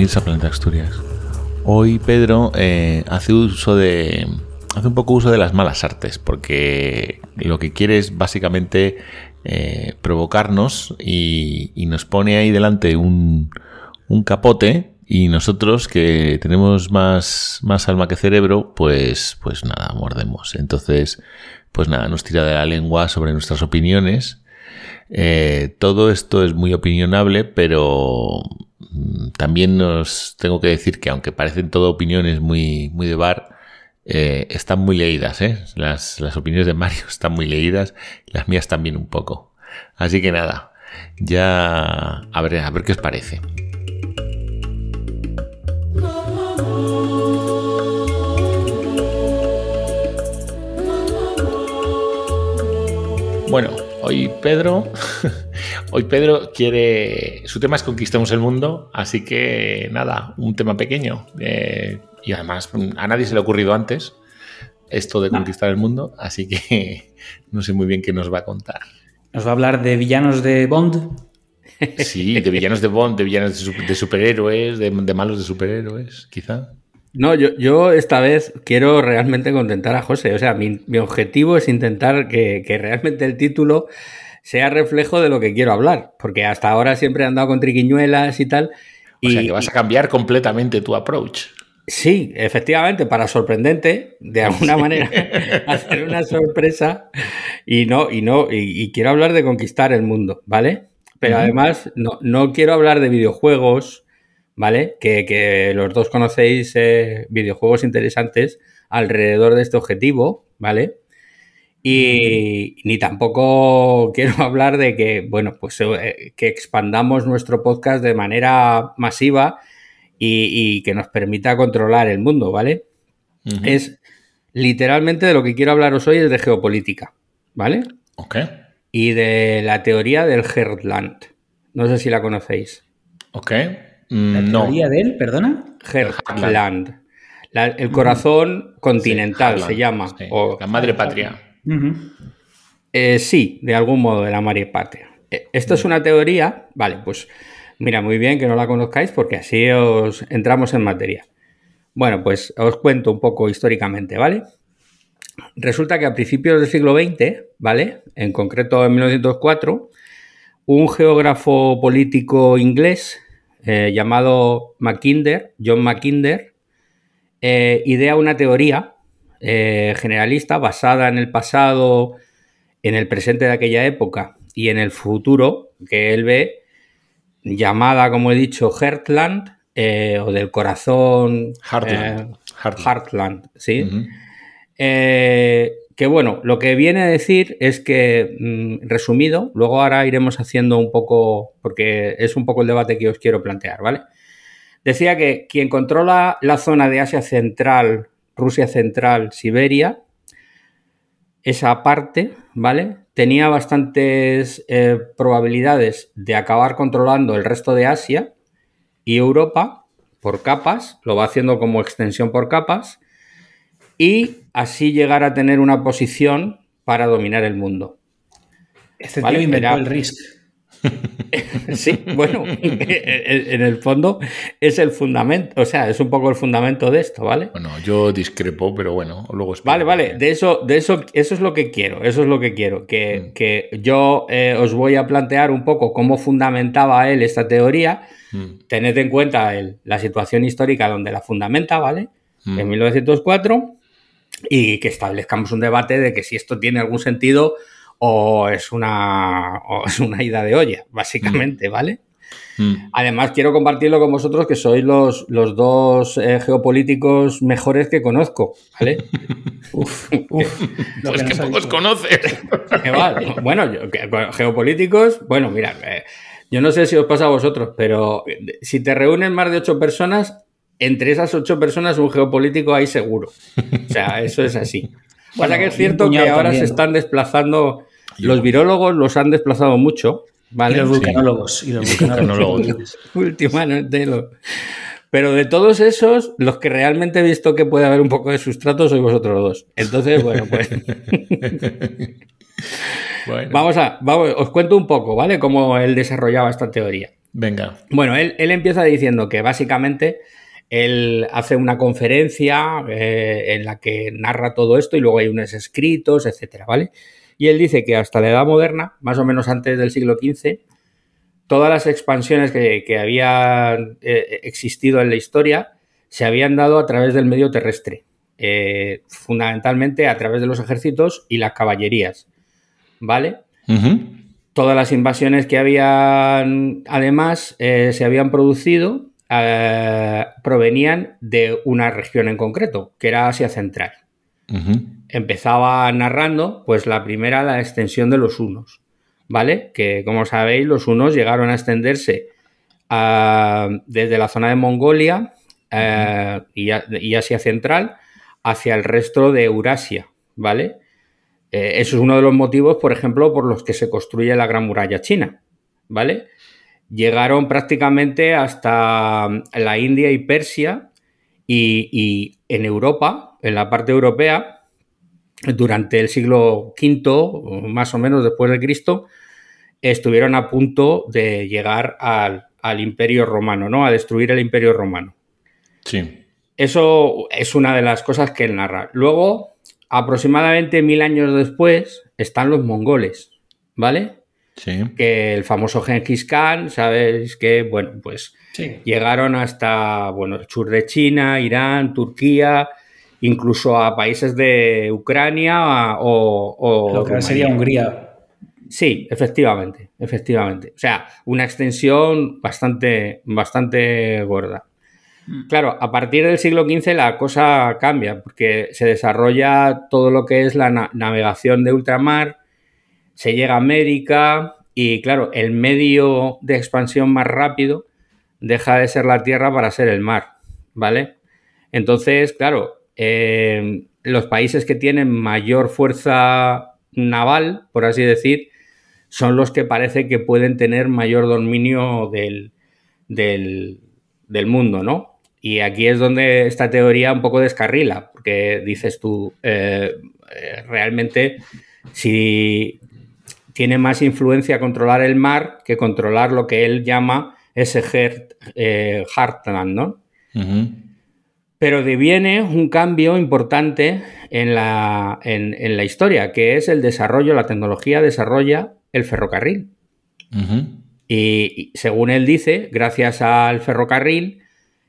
bienvenidos a Planeta Asturias. Hoy Pedro eh, hace uso de. hace un poco uso de las malas artes, porque lo que quiere es básicamente eh, provocarnos y, nos pone ahí delante un, un capote y nosotros que tenemos más, más alma que cerebro, pues, pues nada, mordemos. Entonces, pues nada, nos tira de la lengua sobre nuestras opiniones. Eh, todo esto es muy opinionable, pero también nos tengo que decir que aunque parecen todo opiniones muy, muy de bar, eh, están muy leídas, ¿eh? Las, las opiniones de Mario están muy leídas, las mías también un poco. Así que nada, ya a ver, a ver qué os parece. Bueno, hoy Pedro, hoy Pedro quiere, su tema es conquistemos el mundo, así que nada, un tema pequeño eh, y además a nadie se le ha ocurrido antes esto de conquistar el mundo, así que no sé muy bien qué nos va a contar. ¿Nos va a hablar de villanos de Bond? Sí, de villanos de Bond, de villanos de, superhéroes, de, de malos de superhéroes, quizá. No, yo, yo esta vez quiero realmente contentar a José. O sea, mi, objetivo es intentar que, realmente el título sea reflejo de lo que quiero hablar. Porque hasta ahora siempre he andado con triquiñuelas y tal. O sea, que vas a cambiar completamente tu approach. Sí, efectivamente, para sorprendente, de alguna manera, hacer una sorpresa y no, y no, y, quiero hablar de conquistar el mundo, ¿vale? Pero además no, no quiero hablar de videojuegos, ¿vale? Que, los dos conocéis eh, videojuegos interesantes alrededor de este objetivo, ¿vale? Y ni tampoco quiero hablar de que, bueno, pues eh, que expandamos nuestro podcast de manera masiva y, que nos permita controlar el mundo, ¿vale? Es literalmente de lo que quiero hablaros hoy es de geopolítica, ¿vale? Ok. Y de la teoría del Heartland. No sé si la conocéis. Ok. ¿La mm, teoría de él, perdona? Heartland. el corazón continental se llama. O, la madre patria. Eh, sí, de algún modo, de la madre patria. Eh, esto es una teoría, vale, pues mira, muy bien que no la conozcáis porque así os entramos en materia. Bueno, pues os cuento un poco históricamente, ¿vale? Resulta que a principios del siglo XX, ¿vale? En concreto en 1904, un geógrafo político inglés eh, llamado Mackinder, John Mackinder, eh, idea una teoría eh, generalista basada en el pasado, en el presente de aquella época y en el futuro que él ve, llamada, como he dicho, Heartland o del corazón. Heartland. ¿sí? Que bueno, lo que viene a decir es que, mm, resumido, luego ahora iremos haciendo un poco, porque es un poco el debate que os quiero plantear, ¿vale? Decía que quien controla la zona de Asia Central, Rusia Central, Siberia, esa parte, ¿vale? Tenía bastantes eh, probabilidades de acabar controlando el resto de Asia y Europa por capas, lo va haciendo como extensión por capas, y así llegar a tener una posición para dominar el mundo. Este ¿Vale? inventó el RISC. sí, bueno, en el fondo es el fundamento, o sea, es un poco el fundamento de esto, ¿vale? Bueno, yo discrepo, pero bueno, luego Vale, vale, de eso, de eso, eso es lo que quiero, eso es lo que quiero, que, mm. yo eh, os voy a plantear un poco cómo fundamentaba él esta teoría, mm. tened en cuenta la situación histórica donde la fundamenta, ¿vale? Mm. En 1904 y que establezcamos un debate de que si esto tiene algún sentido o es una, es una ida de olla, básicamente, mm. ¿vale? Mm. Además, quiero compartirlo con vosotros que sois los, los dos eh, geopolíticos mejores que conozco, ¿vale? uf, uf, pues que, pocos conoces. bueno, geopolíticos, bueno, mira, eh, yo no sé si os pasa a vosotros, pero si te reúnen más de ocho personas, entre esas ocho personas un geopolítico hay seguro. O sea, eso es así. Bueno, que es cierto que ahora se están desplazando, los virólogos los han desplazado mucho. ¿vale? Y los vulcanólogos. Y los vulcanólogos. Últimamente. Pero de todos esos, los que realmente he visto que puede haber un poco de sustrato sois vosotros dos. Entonces, bueno, pues. Vamos a. os cuento un poco, ¿vale? Cómo él desarrollaba esta teoría. Venga. Bueno, él, empieza diciendo que básicamente él hace una conferencia eh, en la que narra todo esto y luego hay unos escritos, etcétera, ¿vale? Y él dice que hasta la Edad Moderna, más o menos antes del siglo XV, todas las expansiones que, habían eh, existido en la historia se habían dado a través del medio terrestre, eh, fundamentalmente a través de los ejércitos y las caballerías, ¿vale? Todas las invasiones que habían, además, eh, se habían producido, provenían de una región en concreto, que era Asia Central empezaba narrando, pues la primera, la extensión de los unos, ¿vale? Que como sabéis, los unos llegaron a extenderse ah, desde la zona de Mongolia eh, y, Asia Central hacia el resto de Eurasia, ¿vale? Eh, eso es uno de los motivos, por ejemplo, por los que se construye la Gran Muralla China, ¿vale? Llegaron prácticamente hasta la India y Persia y, y en Europa, en la parte europea, durante el siglo V, más o menos después de Cristo, estuvieron a punto de llegar al, imperio romano, ¿no? A destruir el imperio romano. Sí. Eso es una de las cosas que él narra. Luego, aproximadamente mil años después, están los mongoles, ¿vale? Sí. Que el famoso Genghis Khan, sabéis que, bueno, pues llegaron hasta, bueno, el sur de China, Irán, Turquía, incluso a países de Ucrania o... Lo que sería Hungría. Sí, efectivamente, efectivamente. O sea, una extensión bastante, bastante gorda. Mm. Claro, a partir del siglo XV la cosa cambia porque se desarrolla todo lo que es la navegación de ultramar, se llega a América y claro, el medio de expansión más rápido deja de ser la tierra para ser el mar, ¿vale? Entonces, claro, eh, los países que tienen mayor fuerza naval, por así decir, son los que parece que pueden tener mayor dominio del, del, mundo, ¿no? Y aquí es donde esta teoría un poco descarrila, porque dices tú, eh, eh, realmente, si tiene más influencia controlar el mar que controlar lo que él llama ese Heartland, ¿no? Pero deviene un cambio importante en la, en, la, historia, que es el desarrollo, la tecnología desarrolla el ferrocarril. y, según él dice, gracias al ferrocarril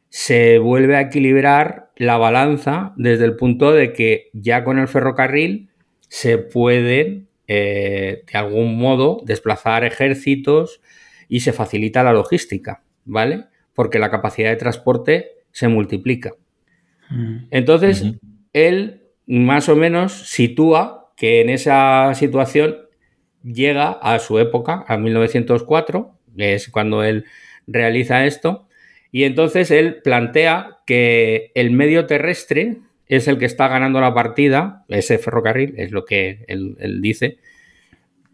se vuelve a equilibrar la balanza desde el punto de que ya con el ferrocarril se pueden, eh, de algún modo, desplazar ejércitos y se facilita la logística, ¿vale? Porque la capacidad de transporte se multiplica. Mm. Entonces, él más o menos sitúa que en esa situación llega a su época, a 1904, que es cuando él realiza esto, y entonces él plantea que el medio terrestre es el que está ganando la partida, ese ferrocarril, es lo que él, dice,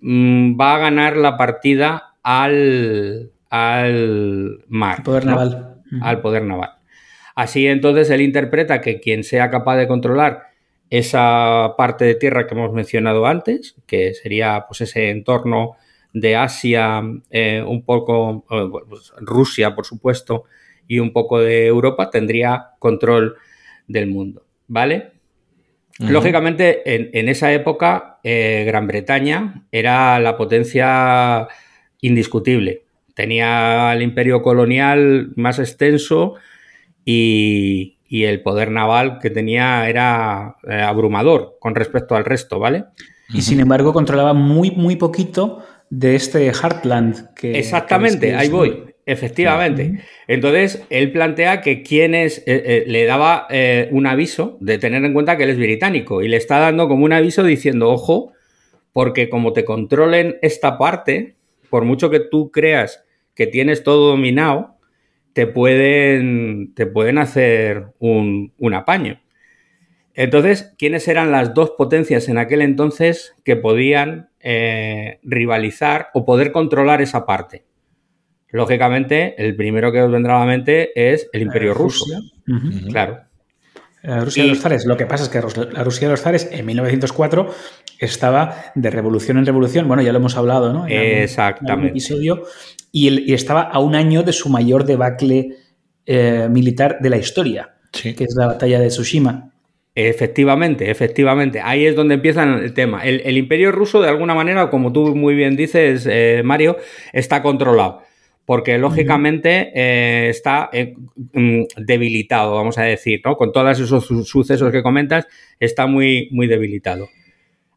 va a ganar la partida al, al mar. Poder naval. Al poder naval. Así entonces él interpreta que quien sea capaz de controlar esa parte de tierra que hemos mencionado antes, que sería pues ese entorno de Asia, eh, un poco eh, pues, Rusia, por supuesto, y un poco de Europa, tendría control del mundo, ¿vale? Lógicamente, en, esa época, eh, Gran Bretaña era la potencia indiscutible. Tenía el imperio colonial más extenso, y, el poder naval que tenía era eh, abrumador con respecto al resto, ¿vale? Y sin embargo controlaba muy, muy poquito de este Heartland que... Exactamente, ahí voy. Efectivamente. Entonces, él plantea que quienes eh, eh, le daba un aviso de tener en cuenta que él es británico y le está dando como un aviso diciendo, ojo, porque como te controlen esta parte, por mucho que tú creas que tienes todo dominado, te pueden, te pueden hacer un, apaño. Entonces, ¿quiénes eran las dos potencias en aquel entonces que podían eh, rivalizar o poder controlar esa parte? Lógicamente, el primero que os vendrá a la mente es el Imperio eh, Ruso. Claro. La Rusia de los zares. Lo que pasa es que la Rusia de los zares en 1904 estaba de revolución en revolución. Bueno, ya lo hemos hablado, ¿no? En Exactamente. episodio. Y, estaba a un año de su mayor debacle eh, militar de la historia, que es la batalla de Tsushima. Efectivamente, efectivamente. Ahí es donde empieza el tema. El, imperio ruso, de alguna manera, como tú muy bien dices, eh, Mario, está controlado porque lógicamente eh, está eh, mm, debilitado, vamos a decir, ¿no? Con todos esos sucesos que comentas, está muy, muy debilitado.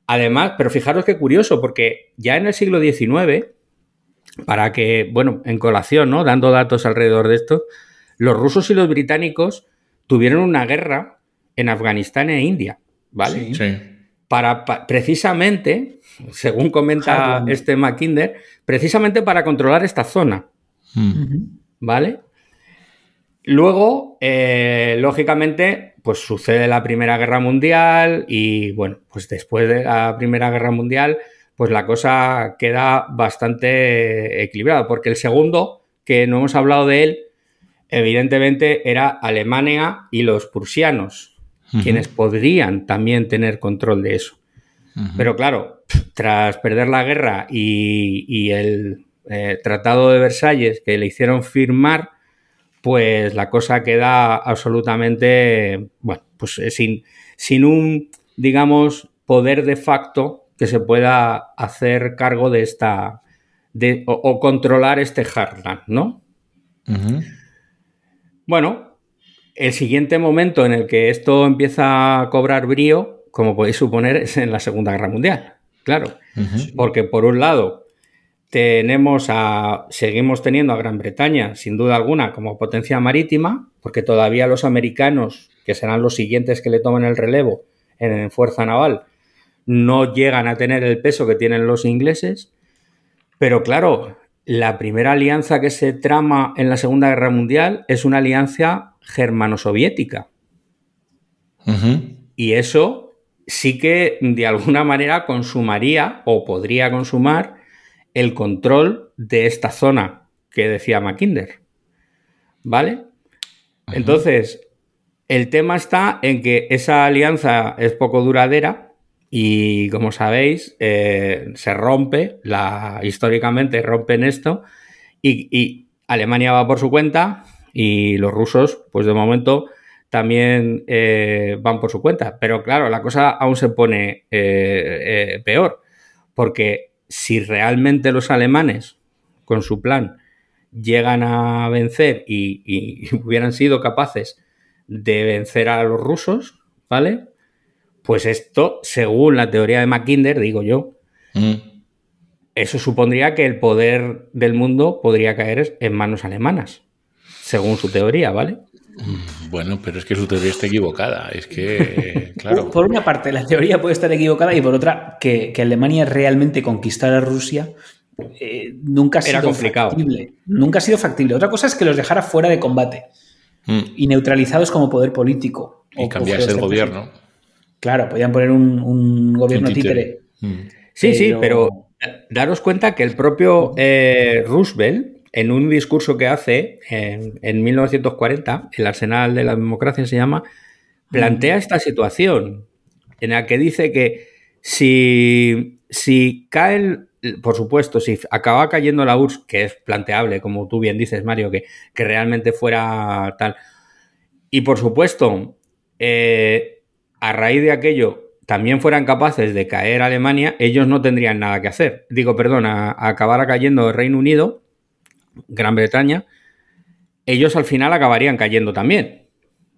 Además, pero fijaros qué curioso, porque ya en el siglo XIX, para que, bueno, en colación, ¿no? Dando datos alrededor de esto, los rusos y los británicos tuvieron una guerra en Afganistán e India, ¿vale? Sí. Para, precisamente, según comenta este Mackinder, precisamente para controlar esta zona. ¿Vale? Luego, eh, lógicamente, pues sucede la Primera Guerra Mundial y bueno, pues después de la Primera Guerra Mundial, pues la cosa queda bastante equilibrada, porque el segundo, que no hemos hablado de él, evidentemente era Alemania y los prusianos, quienes podrían también tener control de eso. Pero claro, tras perder la guerra y el eh, Tratado de Versalles que le hicieron firmar, pues la cosa queda absolutamente, bueno, pues eh, sin, sin un, digamos, poder de facto que se pueda hacer cargo de esta, de, o, controlar este Heartland, ¿no? Bueno, el siguiente momento en el que esto empieza a cobrar brío, como podéis suponer, es en la Segunda Guerra Mundial. Claro, porque por un lado tenemos a, seguimos teniendo a Gran Bretaña, sin duda alguna, como potencia marítima, porque todavía los americanos, que serán los siguientes que le tomen el relevo en fuerza naval, no llegan a tener el peso que tienen los ingleses. Pero claro, la primera alianza que se trama en la Segunda Guerra Mundial es una alianza germano-soviética. Y eso sí que de alguna manera consumaría o podría consumar el control de esta zona que decía Mackinder. ¿Vale? Entonces, el tema está en que esa alianza es poco duradera y, como sabéis, eh, se rompe, la, históricamente rompen esto y, Alemania va por su cuenta y los rusos, pues de momento, también eh, van por su cuenta. Pero claro, la cosa aún se pone eh, peor, porque si realmente los alemanes, con su plan, llegan a vencer y, hubieran sido capaces de vencer a los rusos, ¿vale? Pues esto, según la teoría de Mackinder, digo yo, mm. eso supondría que el poder del mundo podría caer en manos alemanas, según su teoría, ¿vale? Bueno, pero es que su teoría está equivocada. Es que, claro. Por una parte, la teoría puede estar equivocada y por otra, que, Alemania realmente conquistara a Rusia eh, nunca ha sido complicado. factible. Nunca ha sido factible. Otra cosa es que los dejara fuera de combate mm. y neutralizados como poder político. Y cambiarse el gobierno. Claro, podían poner un, gobierno títere. Mm. Sí, sí, pero daros cuenta que el propio eh, Roosevelt en un discurso que hace en, 1940, el Arsenal de la Democracia se llama, plantea esta situación en la que dice que si, si cae, por supuesto, si acaba cayendo la URSS, que es planteable, como tú bien dices, Mario, que, que realmente fuera tal, y por supuesto, eh, a raíz de aquello también fueran capaces de caer Alemania, ellos no tendrían nada que hacer. Digo, perdón, a, acabar cayendo el Reino Unido, Gran Bretaña, ellos al final acabarían cayendo también.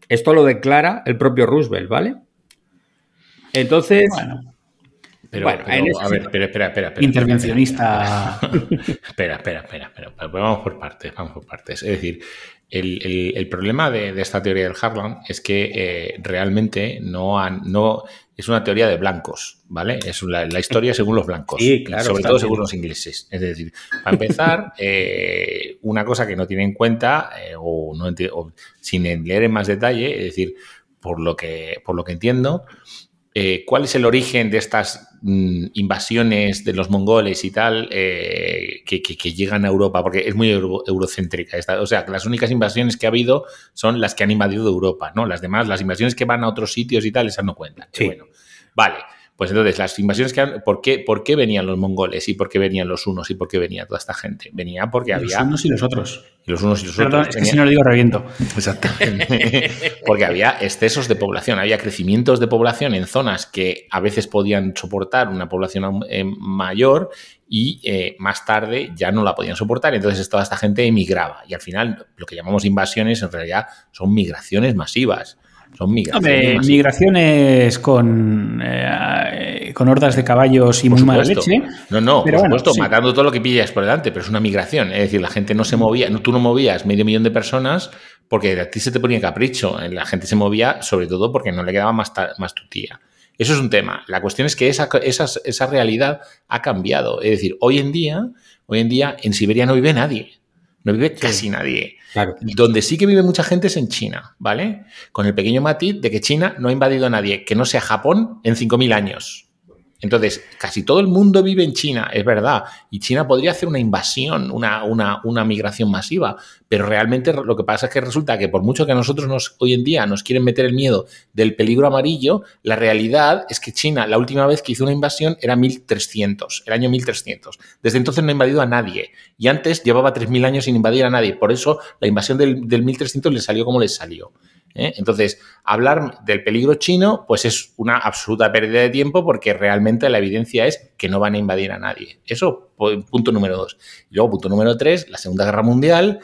Esto lo declara el propio Roosevelt, ¿vale? Entonces. Bueno. Pero, a ver, espera, espera, espera. Intervencionista. espera, espera, espera, espera. Vamos por partes, vamos por partes. Es decir, el, problema de, esta teoría del Harlan es que eh, realmente no, han, no es una teoría de blancos, ¿vale? Es la, historia según los blancos, sí, claro, sobre todo según los ingleses. Es decir, para empezar, eh, una cosa que no tiene en cuenta eh, o, no o sin leer en más detalle, es decir, por lo que, por lo que entiendo, eh, ¿cuál es el origen de estas mm, invasiones de los mongoles y tal eh, que, llegan a Europa? Porque es muy eurocéntrica. Esta, o sea, que las únicas invasiones que ha habido son las que han invadido Europa, ¿no? Las demás, las invasiones que van a otros sitios y tal, esas no cuentan. Sí. Bueno, vale. Pues entonces, las invasiones que han, ¿por qué, ¿por qué venían los mongoles y por qué venían los unos y por qué venía toda esta gente? Venía porque había... Los unos y los otros. Y los unos y los otros. Es que si no lo digo, reviento. Exactamente. porque había excesos de población, había crecimientos de población en zonas que a veces podían soportar una población eh, mayor y eh, más tarde ya no la podían soportar. Entonces toda esta gente emigraba. Y al final, lo que llamamos invasiones en realidad son migraciones masivas. Son migraciones. migraciones con, eh, con hordas de caballos y muy mala leche. No, no, por supuesto, matando todo lo que pillas por delante, pero es una migración. Es decir, la gente no se movía, no, tú no movías medio millón de personas porque a ti se te ponía capricho. La gente se movía sobre todo porque no le quedaba más, más tu tía. Eso es un tema. La cuestión es que esa, esa realidad ha cambiado. Es decir, hoy en día, hoy en día en Siberia no vive nadie. No vive casi nadie. Donde sí que vive mucha gente es en China, ¿vale? Con el pequeño matiz de que China no ha invadido a nadie que no sea Japón en 5.000 años. Entonces, casi todo el mundo vive en China, es verdad, y China podría hacer una invasión, una, una, una, migración masiva, pero realmente lo que pasa es que resulta que por mucho que nosotros nos, hoy en día nos quieren meter el miedo del peligro amarillo, la realidad es que China la última vez que hizo una invasión era 1300, el año 1300. Desde entonces no ha invadido a nadie y antes llevaba 3000 años sin invadir a nadie, por eso la invasión del, del 1300 le salió como le salió. ¿Eh? Entonces, hablar del peligro chino, pues es una absoluta pérdida de tiempo porque realmente la evidencia es que no van a invadir a nadie. Eso, punto número dos. Y luego, punto número tres, la Segunda Guerra Mundial.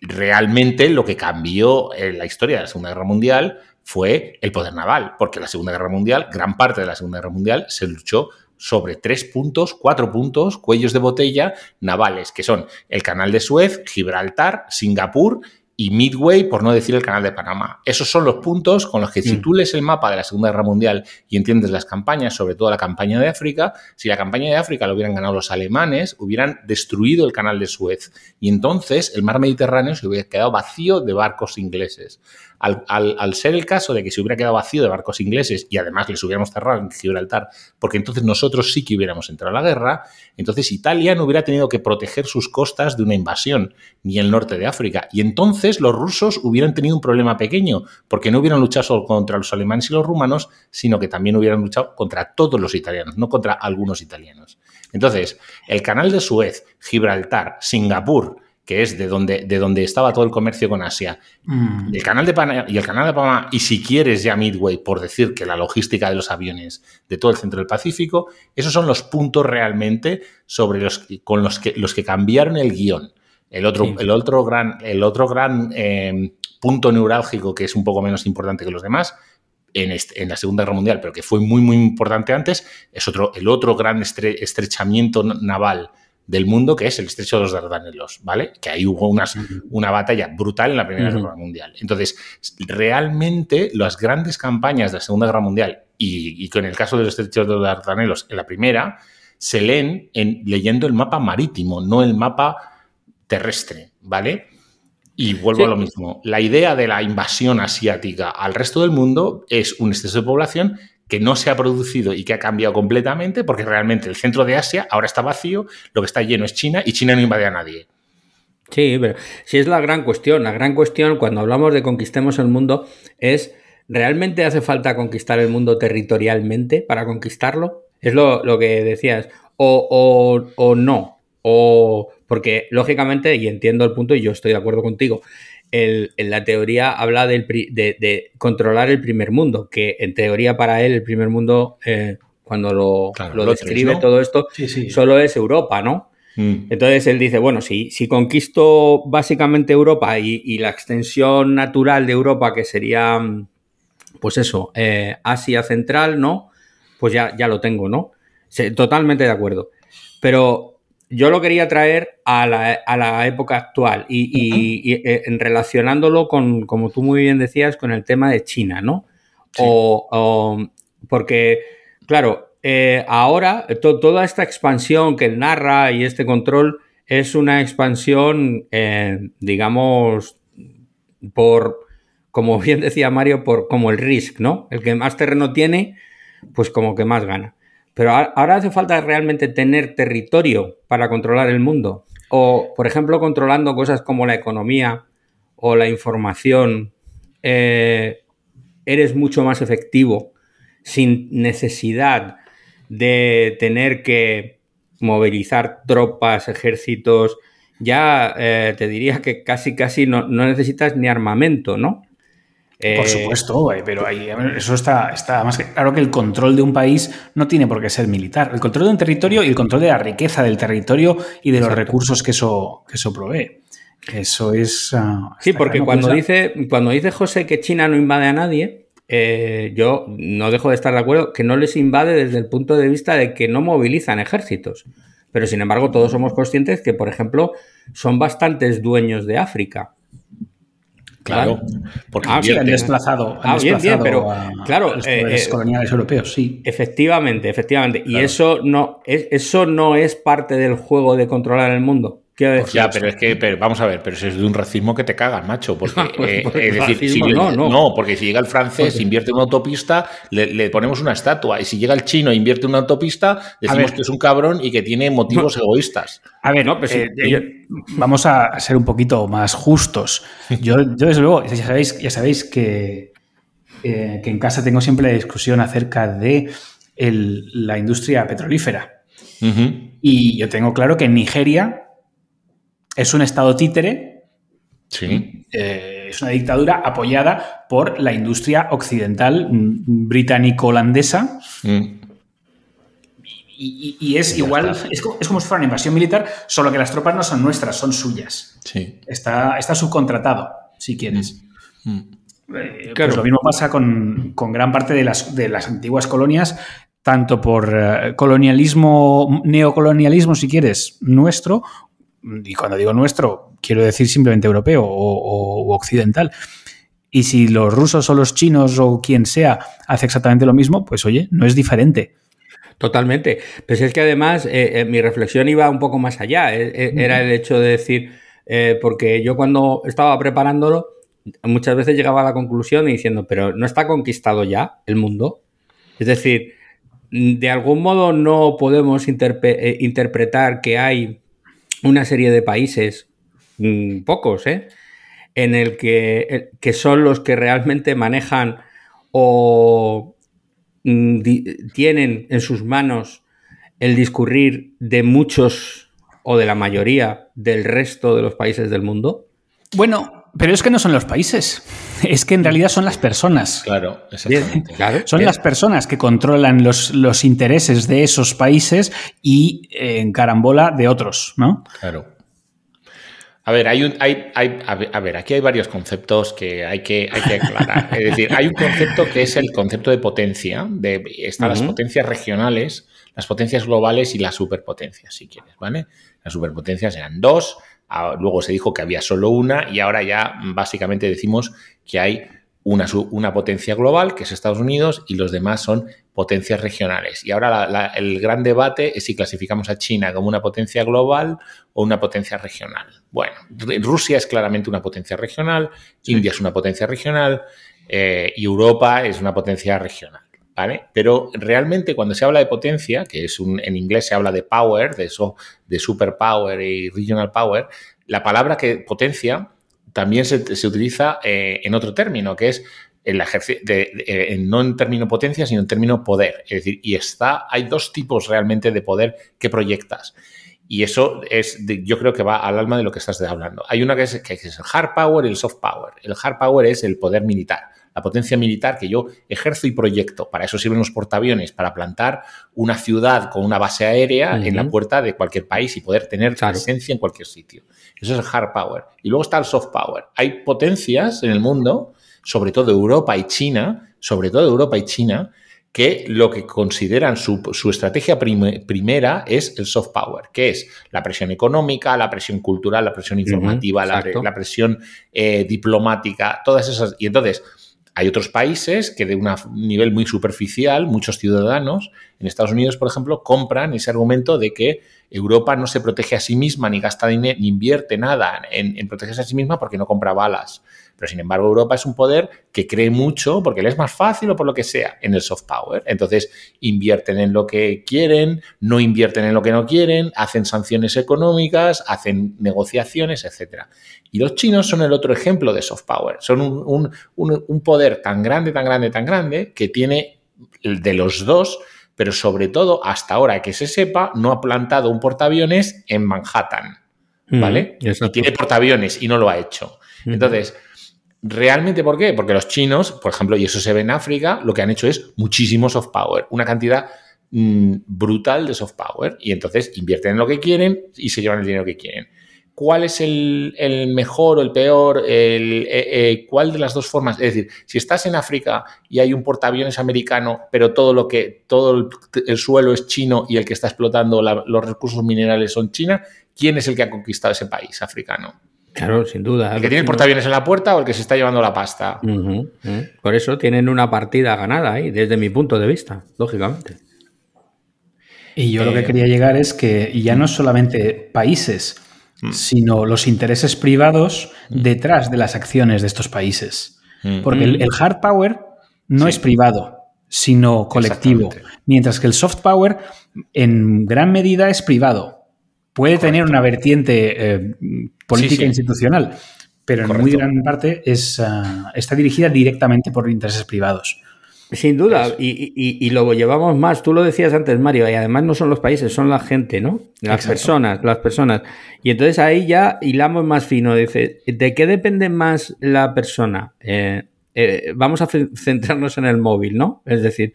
Realmente lo que cambió en la historia de la Segunda Guerra Mundial fue el poder naval, porque la Segunda Guerra Mundial, gran parte de la Segunda Guerra Mundial, se luchó sobre tres puntos, cuatro puntos, cuellos de botella navales, que son el Canal de Suez, Gibraltar, Singapur y Midway, por no decir el Canal de Panamá. Esos son los puntos con los que si mm. tú lees el mapa de la Segunda Guerra Mundial y entiendes las campañas, sobre todo la campaña de África, si la campaña de África lo hubieran ganado los alemanes, hubieran destruido el Canal de Suez y entonces el mar Mediterráneo se hubiera quedado vacío de barcos ingleses. Al, ser el caso de que se hubiera quedado vacío de barcos ingleses y además les hubiéramos cerrado en Gibraltar, porque entonces nosotros sí que hubiéramos entrado a la guerra, entonces Italia no hubiera tenido que proteger sus costas de una invasión, ni el norte de África. Y entonces los rusos hubieran tenido un problema pequeño, porque no hubieran luchado solo contra los alemanes y los rumanos, sino que también hubieran luchado contra todos los italianos, no contra algunos italianos. Entonces, el canal de Suez, Gibraltar, Singapur, que es de donde, de donde estaba todo el comercio con Asia, mm. el canal de Panamá, y el canal de Panamá, y si quieres ya Midway, por decir que la logística de los aviones de todo el centro del Pacífico, esos son los puntos realmente sobre los, con los que, los que cambiaron el guion. El otro, el otro gran, el otro gran eh, punto neurálgico, que es un poco menos importante que los demás, en, en, la Segunda Guerra Mundial, pero que fue muy, muy importante antes, es otro, el otro gran estrechamiento naval del mundo, que es el estrecho de los Dardanelos, ¿vale? Que ahí hubo unas, una batalla brutal en la Primera Guerra Mundial. Entonces, realmente las grandes campañas de la Segunda Guerra Mundial y, con el caso del estrecho de los Dardanelos en la primera, se leen en, leyendo el mapa marítimo, no el mapa terrestre, ¿vale? Y vuelvo a lo mismo. La idea de la invasión asiática al resto del mundo es un exceso de población que no se ha producido y que ha cambiado completamente, porque realmente el centro de Asia ahora está vacío, lo que está lleno es China y China no invade a nadie. Sí, pero si es la gran cuestión. La gran cuestión cuando hablamos de conquistemos el mundo es, ¿realmente hace falta conquistar el mundo territorialmente para conquistarlo? Es lo, que decías. O, o no. O porque, lógicamente, y entiendo el punto y yo estoy de acuerdo contigo, en la teoría habla de, controlar el primer mundo, que en teoría para él el primer mundo, eh, cuando lo, describe todo esto, solo es Europa, ¿no? Mm. Entonces él dice, bueno, si, si conquisto básicamente Europa y, la extensión natural de Europa, que sería, pues eso, eh, Asia Central, ¿no? Pues ya, ya lo tengo, ¿no? totalmente de acuerdo. Pero yo lo quería traer a la, época actual y, eh, en relacionándolo con, como tú muy bien decías, con el tema de China, ¿no? O, porque, claro, eh, ahora toda esta expansión que él narra y este control es una expansión, eh, digamos, por, como bien decía Mario, por como el risk, ¿no? El que más terreno tiene, pues como que más gana. Pero ahora hace falta realmente tener territorio para controlar el mundo. O, por ejemplo, controlando cosas como la economía o la información, eh, eres mucho más efectivo sin necesidad de tener que movilizar tropas, ejércitos, ya eh, te diría que casi casi no, necesitas ni armamento, ¿no? Por eh, supuesto, pero ahí, eso está, está más que claro que el control de un país no tiene por qué ser militar. El control de un territorio y el control de la riqueza del territorio y de los recursos que eso, que eso provee. Eso es. Ah, sí, porque cuando dice, cuando dice José que China no invade a nadie, eh, yo no dejo de estar de acuerdo que no les invade desde el punto de vista de que no movilizan ejércitos. Pero sin embargo, todos somos conscientes que, por ejemplo, son bastantes dueños de África. Claro, porque ah, han desplazado, ah, bien, bien, pero claro, los eh, eh, coloniales europeos, sí. Efectivamente, efectivamente. Y eso no, es, eso no es parte del juego de controlar el mundo. Pues ya, pero es que, vamos a ver, pero eso es de un racismo que te cagas, macho. Porque, eh, es decir, si, no, no. porque si llega el francés, invierte una autopista, le, ponemos una estatua. Y si llega el chino e invierte una autopista, decimos que es un cabrón y que tiene motivos egoístas. A ver, no, pues, eh, eh, vamos a ser un poquito más justos. Yo, yo desde luego, ya sabéis, ya sabéis que, que en casa tengo siempre la discusión acerca de la industria petrolífera. Y yo tengo claro que en Nigeria es un Estado títere. Sí. Eh, es una dictadura apoyada por la industria occidental mm, británico-holandesa. Mm. Y, es igual, es como, si fuera una invasión militar, solo que las tropas no son nuestras, son suyas. Sí. Está, está subcontratado, si quieres. Mm. Eh, pues lo mismo pasa con, gran parte de las, de las antiguas colonias, tanto por eh, colonialismo, neocolonialismo, si quieres, nuestro, y cuando digo nuestro, quiero decir simplemente europeo o, occidental. Y si los rusos o los chinos o quien sea hace exactamente lo mismo, pues oye, no es diferente. Totalmente. Pues es que además eh, eh, mi reflexión iba un poco más allá. Eh, era el hecho de decir, porque yo cuando estaba preparándolo, muchas veces llegaba a la conclusión diciendo, pero ¿no está conquistado ya el mundo? Es decir, de algún modo no podemos interpretar que hay una serie de países, mm, pocos, ¿eh? en el que, que, son los que realmente manejan o mm, tienen en sus manos el discurrir de muchos o de la mayoría del resto de los países del mundo? Bueno, pero es que no son los países, es que en realidad son las personas. Claro, exactamente. son las personas que controlan los, los, intereses de esos países y en carambola de otros, ¿no? Claro. A ver, hay un, hay, hay, a ver, aquí hay varios conceptos que hay que, hay que aclarar. es decir, hay un concepto que es el concepto de potencia, de están las potencias regionales, las potencias globales y las superpotencias, si quieres, ¿vale? Las superpotencias eran dos, luego se dijo que había solo una y ahora ya básicamente decimos que hay una, una, potencia global, que es Estados Unidos, y los demás son potencias regionales. Y ahora el gran debate es si clasificamos a China como una potencia global o una potencia regional. Bueno, Rusia es claramente una potencia regional, India es una potencia regional eh, y Europa es una potencia regional. Pero realmente cuando se habla de potencia, que es un, en inglés se habla de power, de eso, de superpower y regional power, la palabra que potencia también se, utiliza eh, en otro término, que es el de, no en término potencia, sino en término poder. Es decir, y está, hay dos tipos realmente de poder que proyectas. Y eso es, yo creo que va al alma de lo que estás hablando. Hay una que es, que es el hard power y el soft power. El hard power es el poder militar la potencia militar que yo ejerzo y proyecto. Para eso sirven los portaaviones, para plantar una ciudad con una base aérea en la puerta de cualquier país y poder tener presencia en cualquier sitio. Eso es el hard power. Y luego está el soft power. Hay potencias en el mundo, sobre todo Europa y China, sobre todo Europa y China, que lo que consideran su, estrategia primera es el soft power, que es la presión económica, la presión cultural, la presión informativa, la, presión eh, diplomática, todas esas. Y entonces, hay otros países que de un nivel muy superficial, muchos ciudadanos, en Estados Unidos, por ejemplo, compran ese argumento de que Europa no se protege a sí misma, ni gasta dinero, ni invierte nada en, en protegerse a sí misma porque no compra balas. Pero sin embargo, Europa es un poder que cree mucho, porque le es más fácil o por lo que sea, en el soft power. Entonces, invierten en lo que quieren, no invierten en lo que no quieren, hacen sanciones económicas, hacen negociaciones, etc. Y los chinos son el otro ejemplo de soft power. Son un, poder tan grande, tan grande, tan grande, que tiene de los dos, pero sobre todo, hasta ahora que se sepa, no ha plantado un portaaviones en Manhattan, ¿vale? y tiene portaaviones y no lo ha hecho. Entonces, ¿realmente por qué? Porque los chinos, por ejemplo, y eso se ve en África, lo que han hecho es muchísimo soft power, una cantidad mm, brutal de soft power, y entonces invierten en lo que quieren y se llevan el dinero que quieren cuál es el, mejor o el peor, eh, eh, cuál de las dos formas. Es decir, si estás en África y hay un portaaviones americano, pero todo lo que todo el, suelo es chino y el que está explotando los recursos minerales son China, ¿quién es el que ha conquistado ese país africano? Claro, sin duda. ¿El que tiene el portaaviones en la puerta o el que se está llevando la pasta? Por eso tienen una partida ganada ahí, desde mi punto de vista, lógicamente. Y yo lo que eh, quería llegar es que ya no solamente países, Mm. sino los intereses privados mm. detrás de las acciones de estos países. Mm. Porque el, hard power no es privado, sino colectivo, mientras que el soft power en gran medida es privado. Puede tener una vertiente eh, política institucional, pero en muy gran parte es, ah, está dirigida directamente por intereses privados. Sin duda, y, lo llevamos más, tú lo decías antes, Mario, y además no son los países, son la gente, ¿no? Las personas, las personas. Y entonces ahí ya hilamos más fino, dice, ¿de qué depende más la persona? Eh, eh, vamos a centrarnos en el móvil, ¿no? Es decir,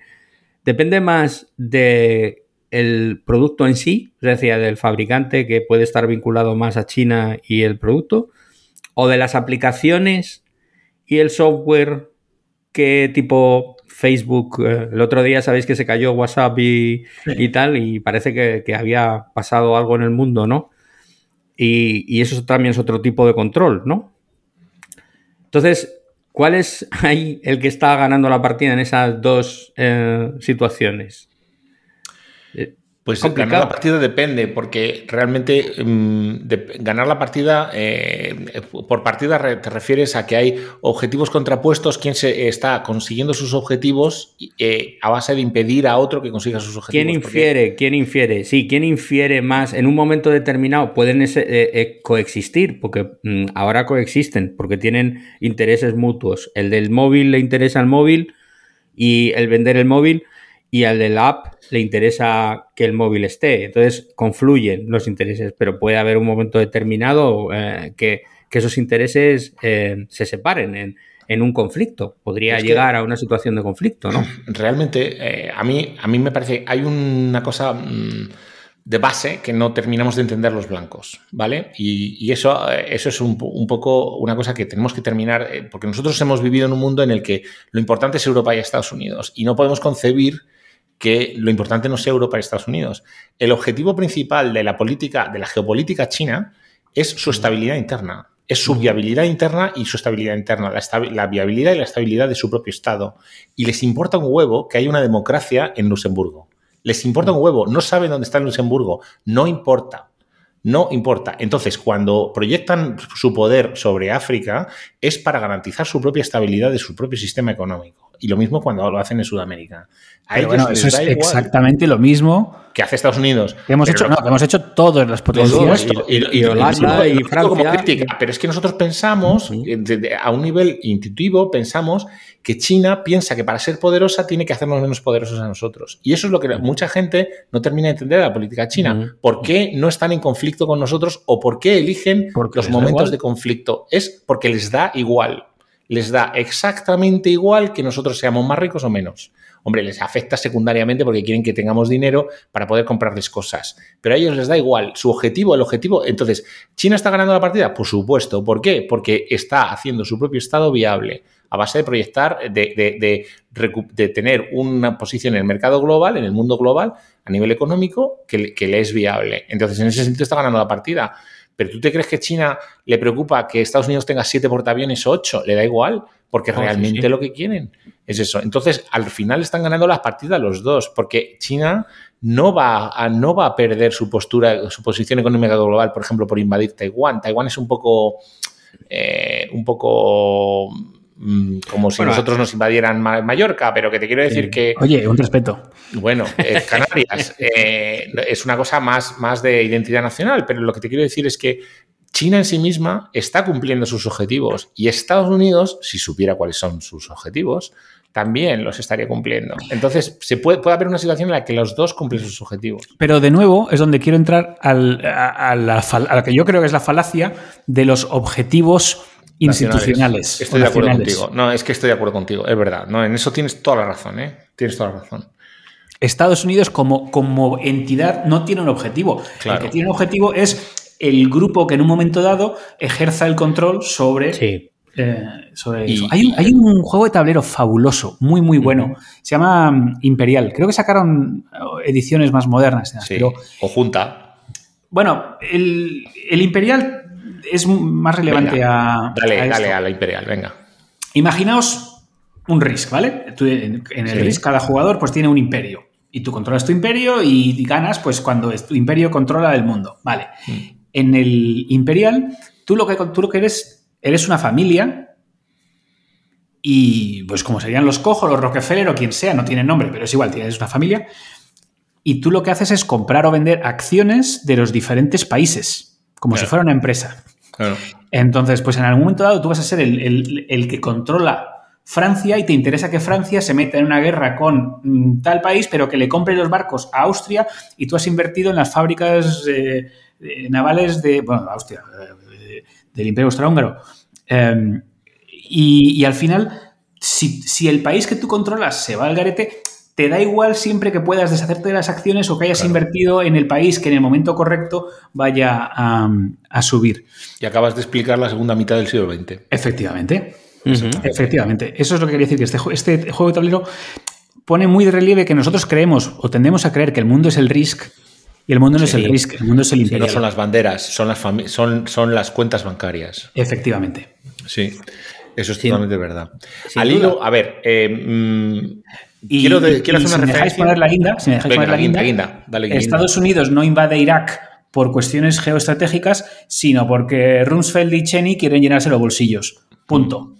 depende más de el producto en sí, es decir, del fabricante que puede estar vinculado más a China y el producto, o de las aplicaciones y el software que tipo Facebook, eh, el otro día sabéis que se cayó WhatsApp y, tal, y parece que, había pasado algo en el mundo, ¿no? Y, eso también es otro tipo de control, ¿no? Entonces, ¿cuál es ahí el que está ganando la partida en esas dos eh, situaciones? Pues ganar la partida depende, porque realmente mm, ganar la partida, eh, por partida te refieres a que hay objetivos contrapuestos, quien se está consiguiendo sus objetivos eh, a base de impedir a otro que consiga sus objetivos. ¿Quién infiere? ¿Quién infiere? Sí, ¿quién infiere más? En un momento determinado pueden eh, coexistir, porque mm, ahora coexisten, porque tienen intereses mutuos. El del móvil le interesa al móvil y el vender el móvil y al del app le interesa que el móvil esté. Entonces confluyen los intereses, pero puede haber un momento determinado eh, que, esos intereses eh, se separen en, un conflicto. Podría llegar a una situación de conflicto, ¿no? Realmente, eh, a, mí, a mí me parece, hay una cosa mm, de base que no terminamos de entender los blancos, ¿vale? Y, eso, eso es un, un, poco una cosa que tenemos que terminar, porque nosotros hemos vivido en un mundo en el que lo importante es Europa y Estados Unidos, y no podemos concebir que lo importante no sea Europa y Estados Unidos. El objetivo principal de la política, de la geopolítica china, es su estabilidad interna. Es su viabilidad interna y su estabilidad interna, la, viabilidad y la estabilidad de su propio Estado. Y les importa un huevo que haya una democracia en Luxemburgo. Les importa un huevo, no saben dónde está Luxemburgo, no importa. No importa. Entonces, cuando proyectan su poder sobre África, es para garantizar su propia estabilidad de su propio sistema económico. Y lo mismo cuando lo hacen en Sudamérica. bueno, eso es exactamente lo mismo que hace Estados Unidos. Que hemos, hecho, hemos hecho todas las potencias. Y, y, Holanda y, Francia. pero es que nosotros pensamos, a un nivel intuitivo, pensamos que China piensa que para ser poderosa tiene que hacernos menos poderosos a nosotros. Y eso es lo que mucha gente no termina de entender de la política china. ¿Por qué no están en conflicto con nosotros o por qué eligen los momentos de conflicto? Es porque les da igual. Les da exactamente igual que nosotros seamos más ricos o menos. Hombre, les afecta secundariamente porque quieren que tengamos dinero para poder comprarles cosas. Pero a ellos les da igual. Su objetivo, el objetivo. Entonces, ¿China está ganando la partida? Por supuesto. ¿Por qué? Porque está haciendo su propio Estado viable a base de proyectar, de, de, tener una posición en el mercado global, en el mundo global, a nivel económico, que, que le es viable. Entonces, en ese sentido está ganando la partida. Pero ¿tú te crees que China le preocupa que Estados Unidos tenga siete portaaviones o ocho? Le da igual, porque realmente lo que quieren es eso. Entonces, al final están ganando las partidas los dos, porque China no va a, no va a perder su postura, su posición económica global, por ejemplo, por invadir Taiwán. Taiwán es un poco, eh, un poco como si nosotros nos invadieran Mallorca, pero que te quiero decir que... Oye, un respeto. Bueno, eh, Canarias eh, es una cosa más, más de identidad nacional, pero lo que te quiero decir es que China en sí misma está cumpliendo sus objetivos y Estados Unidos, si supiera cuáles son sus objetivos, también los estaría cumpliendo. Entonces, se puede, puede haber una situación en la que los dos cumplen sus objetivos. Pero de nuevo es donde quiero entrar a, la, que yo creo que es la falacia de los objetivos institucionales. Estoy de acuerdo contigo. No, es que estoy de acuerdo contigo, es verdad. No, en eso tienes toda la razón, ¿eh? Tienes toda la razón. Estados Unidos como, como entidad no tiene un objetivo. Claro. El que tiene un objetivo es el grupo que en un momento dado ejerza el control sobre, sí. Eh, eso. Hay un, juego de tablero fabuloso, muy, muy bueno. Se llama mm, Imperial. Creo que sacaron eh, ediciones más modernas. o junta. Bueno, el, Imperial es más relevante a. Dale, dale a la Imperial, venga. Imaginaos un Risk, ¿vale? en, el Risk cada jugador pues tiene un imperio. Y tú controlas tu imperio y ganas pues cuando tu imperio controla el mundo. Vale. Mm. En el Imperial, tú lo que, tú lo que eres eres una familia y pues como serían los Cojo, los Rockefeller o quien sea, no tiene nombre, pero es igual, tienes una familia. Y tú lo que haces es comprar o vender acciones de los diferentes países, como si fuera una empresa. Entonces, pues en algún momento dado tú vas a ser el, que controla Francia y te interesa que Francia se meta en una guerra con mm, tal país, pero que le compre los barcos a Austria y tú has invertido en las fábricas eh, navales de, bueno, Austria, del Imperio Austrohúngaro. Em, y, al final, si, el país que tú controlas se va al garete, te da igual siempre que puedas deshacerte de las acciones o que hayas invertido en el país que en el momento correcto vaya a, subir. Y acabas de explicar la segunda mitad del siglo XX. Efectivamente. Efectivamente. Eso es lo que quería decir, que este, este, juego de tablero pone muy de relieve que nosotros creemos o tendemos a creer que el mundo es el Risk y el mundo no es el risk, el mundo es el imperial. no son las banderas, son las, son, son las cuentas bancarias. Efectivamente. Sí, eso es totalmente verdad. Al hilo, a ver, eh, mm, quiero, quiero hacer una si me dejáis poner la guinda, si me dejáis poner la guinda, Estados Unidos no invade Irak por cuestiones geoestratégicas, sino porque Rumsfeld y Cheney quieren llenarse los bolsillos. Punto.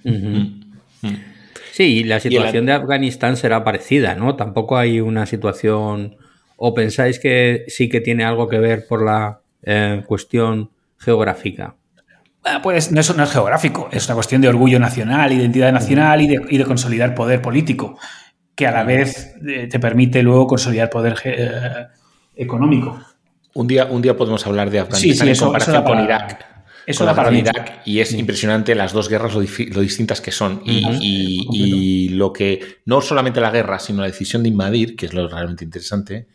Sí, y la situación de Afganistán será parecida, ¿no? Tampoco hay una situación ¿O pensáis que sí que tiene algo que ver por la eh, cuestión geográfica? Pues no, eso no es geográfico, es una cuestión de orgullo nacional, identidad nacional y de, consolidar poder político, que a la vez eh, te permite luego consolidar poder eh, económico. Un día, un día podemos hablar de Afganistán en comparación con Irak. Eso da para Irak y es impresionante las dos guerras lo, distintas que son y, y, lo que no solamente la guerra sino la decisión de invadir que es lo realmente interesante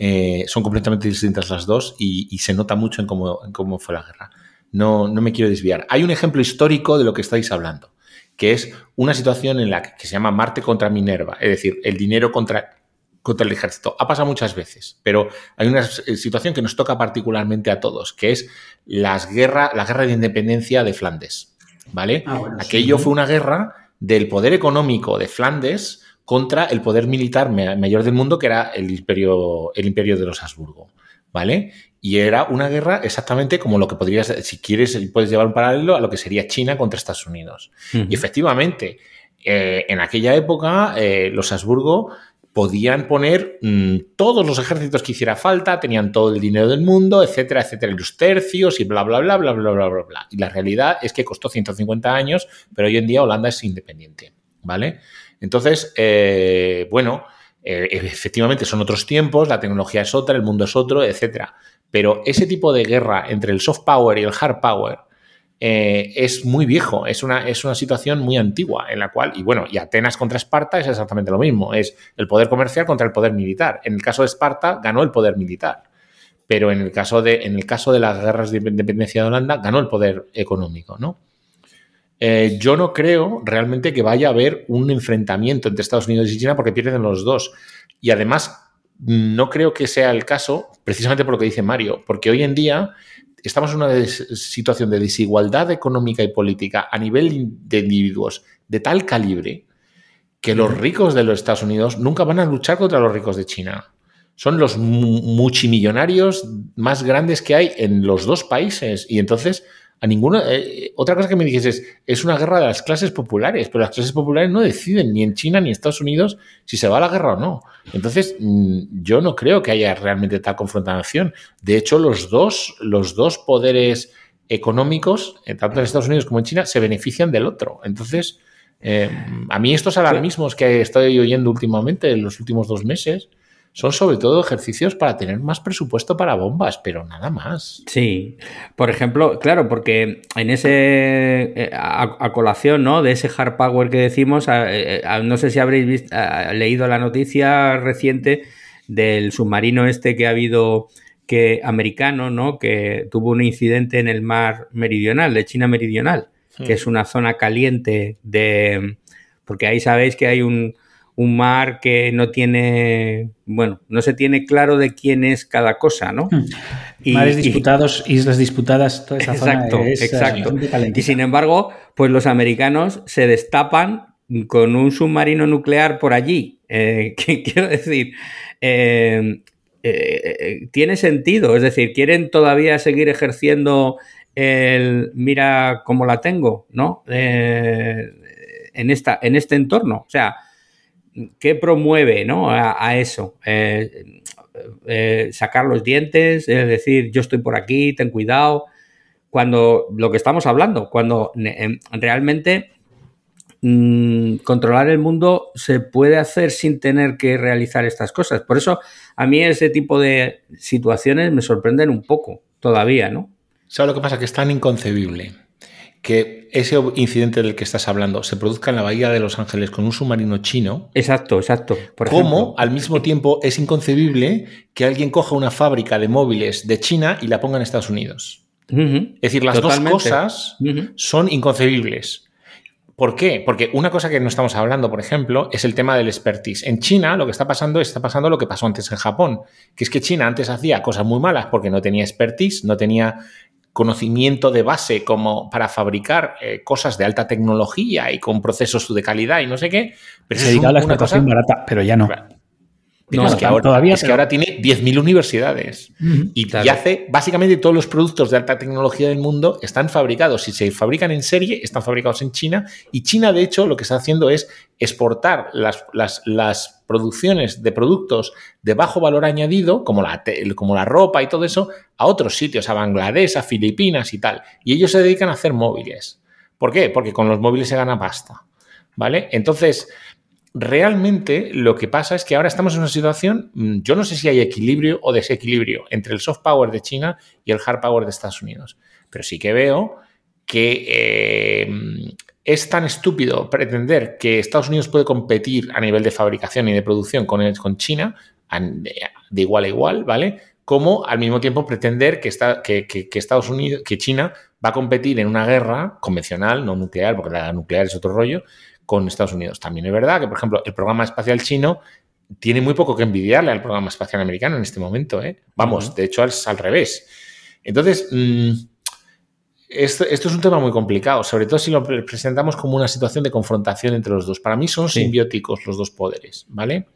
eh, son completamente distintas las dos y, se nota mucho en cómo, cómo fue la guerra. No, no me quiero desviar. Hay un ejemplo histórico de lo que estáis hablando, que es una situación en la que, se llama Marte contra Minerva, es decir, el dinero contra, contra el ejército. Ha pasado muchas veces, pero hay una situación que nos toca particularmente a todos, que es las guerra, la guerra de independencia de Flandes. ¿Vale? Ah, Aquello fue una guerra del poder económico de Flandes contra el poder militar mayor del mundo, que era el imperio, el imperio de los Habsburgo. ¿Vale? Y era una guerra exactamente como lo que podrías, si quieres, puedes llevar un paralelo a lo que sería China contra Estados Unidos. Y efectivamente, eh, en aquella época, eh, los Habsburgo podían poner mm, todos los ejércitos que hiciera falta, tenían todo el dinero del mundo, etcétera, etcétera, los tercios y bla, bla, bla, bla, bla, bla, bla, bla. Y la realidad es que costó 150 años, pero hoy en día Holanda es independiente, ¿vale? Entonces, eh, bueno, efectivamente son otros tiempos, la tecnología es otra, el mundo es otro, etcétera. Pero ese tipo de guerra entre el soft power y el hard power eh, es muy viejo, es una, es una situación muy antigua en la cual, y bueno, y Atenas contra Esparta es exactamente lo mismo, es el poder comercial contra el poder militar. En el caso de Esparta ganó el poder militar, pero en el caso de, en el caso de las guerras de independencia de Holanda ganó el poder económico, ¿no? Eh, yo no creo realmente que vaya a haber un enfrentamiento entre Estados Unidos y China porque pierden los dos. Y además, no creo que sea el caso, precisamente por lo que dice Mario, porque hoy en día estamos en una situación de desigualdad económica y política a nivel de individuos de tal calibre que los ricos de los Estados Unidos nunca van a luchar contra los ricos de China. Son los multimillonarios más grandes que hay en los dos países. Y entonces a ninguna. Eh, otra cosa que me dijiste es, es una guerra de las clases populares, pero las clases populares no deciden ni en China ni en Estados Unidos si se va a la guerra o no. Entonces, mm, yo no creo que haya realmente tal confrontación. De hecho, los dos, los dos poderes económicos, eh, tanto en Estados Unidos como en China, se benefician del otro. Entonces, Eh, a mí estos alarmismos que estoy oyendo últimamente en los últimos dos meses son sobre todo ejercicios para tener más presupuesto para bombas, pero nada más. Sí, por ejemplo, claro, porque en ese eh, a, colación, ¿no? De ese hard power que decimos, eh, no sé si habréis leído la noticia reciente del submarino este que ha habido que americano, ¿no? Que tuvo un incidente en el mar meridional, de China meridional, que es una zona caliente de... Porque ahí sabéis que hay un, mar que no tiene, bueno, no se tiene claro de quién es cada cosa, ¿no? Hmm. Y, Mares disputados, islas disputadas, toda esa exacto, zona es, exacto. y sin embargo, pues los americanos se destapan con un submarino nuclear por allí. Eh, ¿Qué quiero decir? Eh, eh, eh, tiene sentido. Es decir, quieren todavía seguir ejerciendo el mira cómo la tengo, ¿no? en, esta, en este entorno. O sea, ¿qué promueve ¿no? a, eso? sacar los dientes, es decir, yo estoy por aquí, ten cuidado. Cuando lo que estamos hablando, cuando realmente Mm, controlar el mundo se puede hacer sin tener que realizar estas cosas. Por eso a mí ese tipo de situaciones me sorprenden un poco todavía, ¿no? ¿Sabes lo que pasa? Que es tan inconcebible que ese incidente del que estás hablando se produzca en la bahía de Los Ángeles con un submarino chino. Exacto, exacto. Por como al mismo tiempo es inconcebible que alguien coja una fábrica de móviles de China y la ponga en Estados Unidos. Es decir, las dos cosas son inconcebibles. ¿Por qué? Porque una cosa que no estamos hablando, por ejemplo, es el tema del expertise. En China lo que está pasando está pasando lo que pasó antes en Japón, que es que China antes hacía cosas muy malas porque no tenía expertise, no tenía conocimiento de base como para fabricar eh, cosas de alta tecnología y con procesos de calidad y no sé qué. Pero se a la explotación barata, pero ya no. No, es, que ahora, todavía, es que ahora tiene 10.000 universidades y, hace básicamente todos los productos de alta tecnología del mundo están fabricados. Si se fabrican en serie, están fabricados en China y China, de hecho, lo que está haciendo es exportar las, las, producciones de productos de bajo valor añadido, como la, como la ropa y todo eso, a otros sitios, a Bangladesh, a Filipinas y tal. Y ellos se dedican a hacer móviles. ¿Por qué? Porque con los móviles se gana pasta. ¿Vale? Entonces realmente lo que pasa es que ahora estamos en una situación, mm, yo no sé si hay equilibrio o desequilibrio entre el soft power de China y el hard power de Estados Unidos, pero sí que veo que eh, es tan estúpido pretender que Estados Unidos puede competir a nivel de fabricación y de producción con, con China de igual a igual, ¿vale? Como al mismo tiempo pretender que, que Estados Unidos, que China va a competir en una guerra convencional, no nuclear, porque la nuclear es otro rollo, con Estados Unidos. También es verdad que, por ejemplo, el programa espacial chino tiene muy poco que envidiarle al programa espacial americano en este momento. ¿eh? Vamos, de hecho es al revés. Entonces, mm, esto, es un tema muy complicado, sobre todo si lo presentamos como una situación de confrontación entre los dos. Para mí son simbióticos los dos poderes, ¿vale?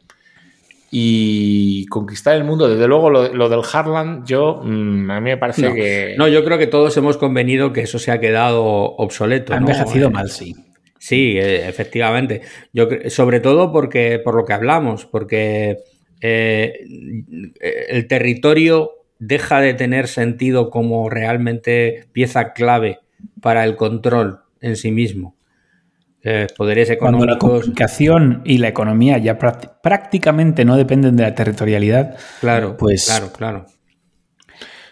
Y conquistar el mundo, desde luego lo, del Harland, yo mm, a mí me parece que... No, yo creo que todos hemos convenido que eso se ha quedado obsoleto. Ha envejecido mal, sí. Sí, eh, efectivamente. Yo sobre todo porque por lo que hablamos, porque eh, el territorio deja de tener sentido como realmente pieza clave para el control en sí mismo. Eh, poderes económicos. Cuando la comunicación y la economía ya prácticamente no dependen de la territorialidad. Claro, pues. Claro, claro.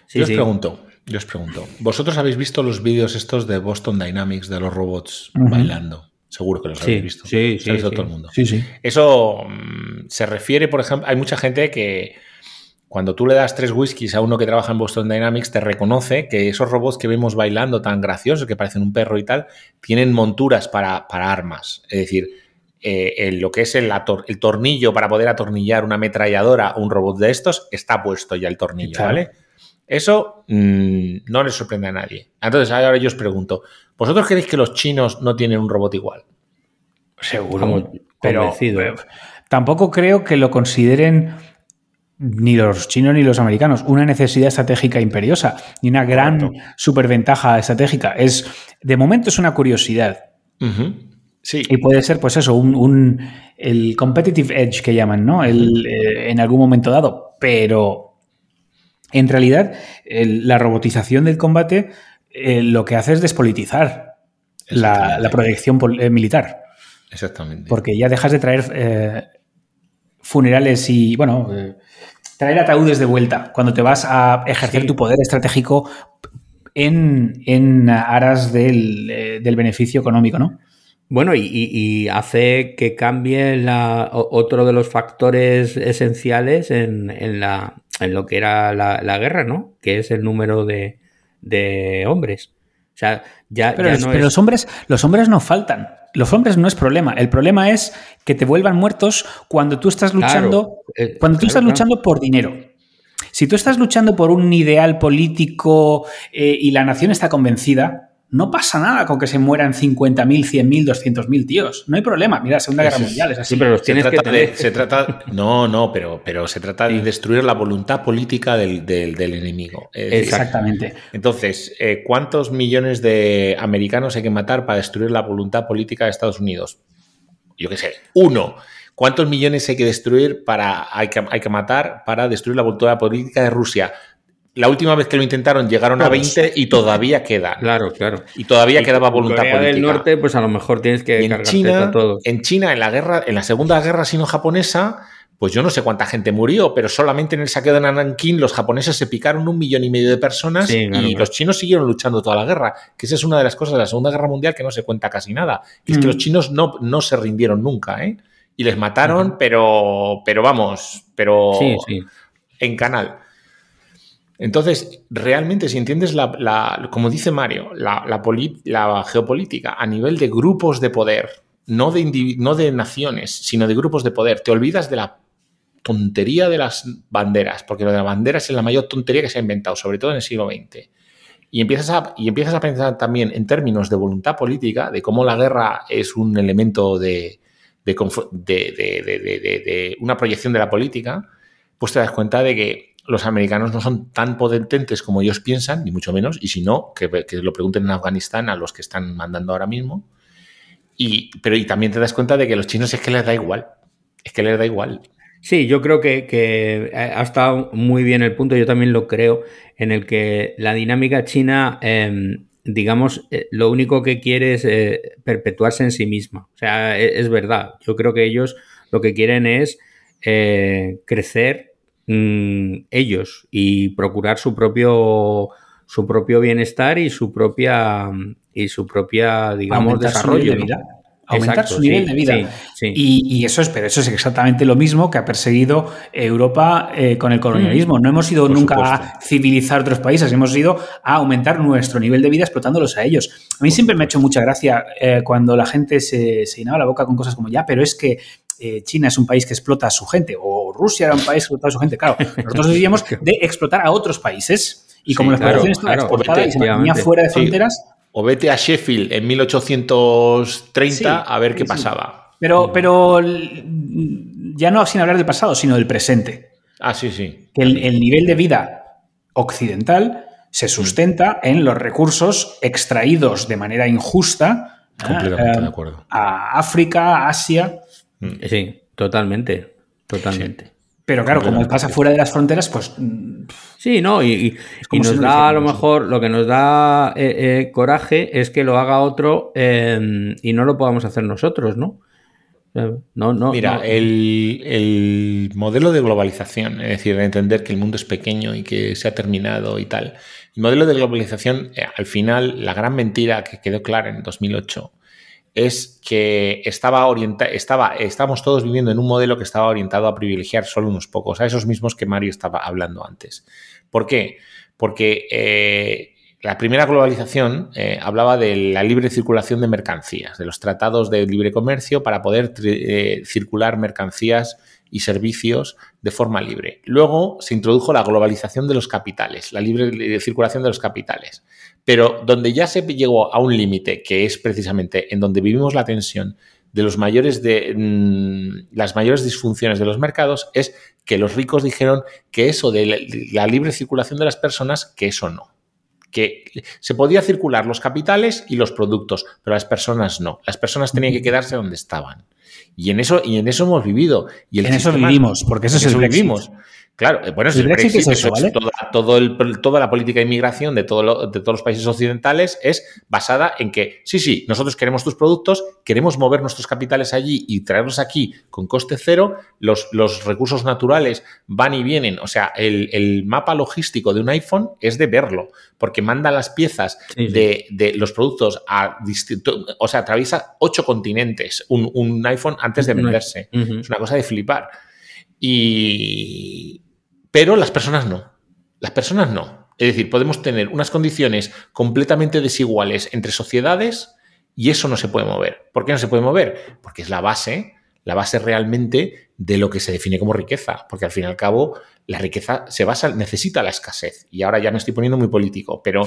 Yo os pregunto, yo os pregunto, ¿vosotros habéis visto los vídeos estos de Boston Dynamics de los robots bailando? Seguro que los habéis visto. Sí, sí. todo el mundo. Sí, sí. Eso mm, se refiere, por ejemplo, hay mucha gente que cuando tú le das tres whiskies a uno que trabaja en Boston Dynamics, te reconoce que esos robots que vemos bailando tan graciosos, que parecen un perro y tal, tienen monturas para, armas. Es decir, eh, lo que es el, el, tornillo para poder atornillar una ametralladora o un robot de estos, está puesto ya el tornillo, ¿vale? Eso mm, no le sorprende a nadie. Entonces, ahora yo os pregunto, ¿vosotros creéis que los chinos no tienen un robot igual? Seguro, pero tampoco creo que lo consideren ni los chinos ni los americanos una necesidad estratégica imperiosa, ni una gran superventaja estratégica. Es, de momento es una curiosidad. Sí. Y puede ser, pues eso, un, el competitive edge que llaman, ¿no? El, eh, en algún momento dado. Pero en realidad, la robotización del combate eh, lo que hace es despolitizar la, proyección eh, militar. Exactamente. Porque ya dejas de traer eh, funerales y, bueno, traer ataúdes de vuelta cuando te vas a ejercer tu poder estratégico en, aras del, del beneficio económico, ¿no? Bueno, y, hace que cambie la, otro de los factores esenciales en, en, la, en lo que era la, guerra, ¿no? Que es el número de, hombres. O sea, ya, pero, los, hombres, los hombres no faltan. Los hombres no es problema. El problema es que te vuelvan muertos cuando tú estás luchando, eh, cuando tú estás luchando por dinero. Si tú estás luchando por un ideal político eh, y la nación está convencida, no pasa nada con que se mueran 50.000, 100.000, 200.000 tíos. No hay problema. Mira, la Segunda Guerra Mundial es así. Sí, pero los tienes se trata que se trata, no, no, pero, pero se trata de destruir la voluntad política del, enemigo. Exactamente. Entonces, eh, ¿cuántos millones de americanos hay que matar para destruir la voluntad política de Estados Unidos? Yo qué sé, uno. ¿Cuántos millones hay que destruir para hay que, hay que matar para destruir la voluntad política de Rusia? La última vez que lo intentaron llegaron a 20 y todavía queda. Claro, claro. Y todavía quedaba voluntad Corea política. del Norte, pues a lo mejor tienes que en China, todo. En China, en la guerra, en la segunda guerra sino-japonesa, pues yo no sé cuánta gente murió, pero solamente en el saqueo de Nanking los japoneses se picaron un millón y medio de personas y los chinos siguieron luchando toda la guerra. Que esa es una de las cosas de la Segunda Guerra Mundial que no se cuenta casi nada. es que mm. los chinos no, no se rindieron nunca, ¿eh? Y les mataron, pero, pero vamos, pero en canal. Entonces, realmente, si entiendes la, como dice Mario, la, geopolítica a nivel de grupos de poder, no de, no de naciones, sino de grupos de poder, te olvidas de la tontería de las banderas, porque lo de las banderas es la mayor tontería que se ha inventado, sobre todo en el siglo XX. Y empiezas, a, y empiezas a pensar también en términos de voluntad política, de cómo la guerra es un elemento de, de, de una proyección de la política, pues te das cuenta de que los americanos no son tan potentes como ellos piensan, ni mucho menos, y si no, que, lo pregunten en Afganistán a los que están mandando ahora mismo. Y, pero y también te das cuenta de que los chinos es que les da igual, es que les da igual. Sí, yo creo que, ha estado muy bien el punto, yo también lo creo, en el que la dinámica china, em, digamos, eh, lo único que quiere es eh, perpetuarse en sí misma. O sea, es, es, verdad, yo creo que ellos lo que quieren es eh, crecer Mm, ellos y procurar su propio su propio bienestar y su propia y su propia digamos desarrollo de vida. aumentar su nivel de vida. Y, eso es pero eso es exactamente lo mismo que ha perseguido Europa eh, con el colonialismo. Mm. no hemos ido nunca a civilizar otros países hemos ido a aumentar nuestro nivel de vida explotándolos a ellos. A mí siempre me ha hecho mucha gracia eh, cuando la gente se, se llenaba la boca con cosas como ya pero es que eh, China es un país que explota a su gente o Rusia era un país que explota a su gente. Claro, nosotros diríamos de explotar a otros países y como la explotación estaba exportada y se mantenía fuera de fronteras. O vete a Sheffield en 1830 a ver qué pasaba. Pero, mm. pero ya no sin hablar del pasado, sino del presente. Ah, sí, sí. Que el, nivel de vida occidental se sustenta en los recursos extraídos de manera injusta Completamente de acuerdo. a África, Asia Mm. Sí, totalmente, totalmente. Pero claro, como pasa fuera de las fronteras, pues... Mm, sí, no, y, nos da a lo mejor, lo que nos da eh, eh, coraje es que lo haga otro em, y no lo podamos hacer nosotros, ¿no? No, no, Mira, El, modelo de globalización, es decir, de entender que el mundo es pequeño y que se ha terminado y tal. El modelo de globalización, eh, al final, la gran mentira que quedó clara en 2008 es que estaba orientado, estaba, estamos todos viviendo en un modelo que estaba orientado a privilegiar solo unos pocos, a esos mismos que Mario estaba hablando antes. ¿Por qué? Porque eh, la primera globalización eh, hablaba de la libre circulación de mercancías, de los tratados de libre comercio para poder eh, circular mercancías y servicios de forma libre. Luego se introdujo la globalización de los capitales, la libre circulación de los capitales. Pero donde ya se llegó a un límite, que es precisamente en donde vivimos la tensión de los mayores de mm, las mayores disfunciones de los mercados, es que los ricos dijeron que eso de la libre circulación de las personas, que eso no que se podía circular los capitales y los productos, pero las personas no. Las personas tenían que quedarse donde estaban. Y en eso, y en eso hemos vivido. Y en eso vivimos, porque eso es el vivimos. Claro, eh, bueno, el Brexit, es eso, ¿vale? toda, la política de inmigración de, todo de todos los países occidentales es basada en que, sí, sí, nosotros queremos tus productos, queremos mover nuestros capitales allí y traerlos aquí con coste cero, los, los recursos naturales van y vienen, o sea, el, mapa logístico de un iPhone es de verlo, porque manda las piezas De, los productos a distinto, o sea, atraviesa ocho continentes un, iPhone antes de venderse. Es una cosa de flipar. Y, pero las personas no. Las personas no. Es decir, podemos tener unas condiciones completamente desiguales entre sociedades y eso no se puede mover. ¿Por qué no se puede mover? Porque es la base, la base realmente de lo que se define como riqueza. Porque al fin y al cabo, la riqueza se basa, necesita la escasez. Y ahora ya me estoy poniendo muy político, pero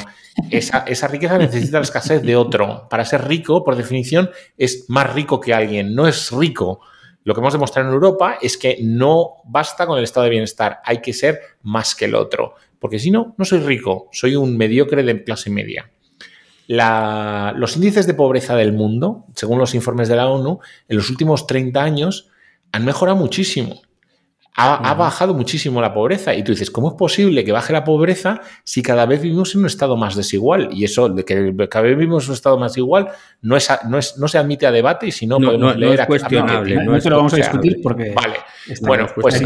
esa, esa riqueza necesita la escasez de otro. Para ser rico, por definición, es más rico que alguien. No es rico lo que hemos demostrado en Europa es que no basta con el estado de bienestar, hay que ser más que el otro, porque si no, no soy rico, soy un mediocre de clase media. los índices de pobreza del mundo, según los informes de la ONU, en los últimos 30 años han mejorado muchísimo ha, bajado muchísimo la pobreza. Y tú dices, ¿cómo es posible que baje la pobreza si cada vez vivimos en un estado más desigual? Y eso, de que cada vez vivimos en un estado más igual, no, es, no, es, no se admite a debate y si no, podemos leer es cuestionable. no, lo vamos a discutir porque. Vale. Bueno, pues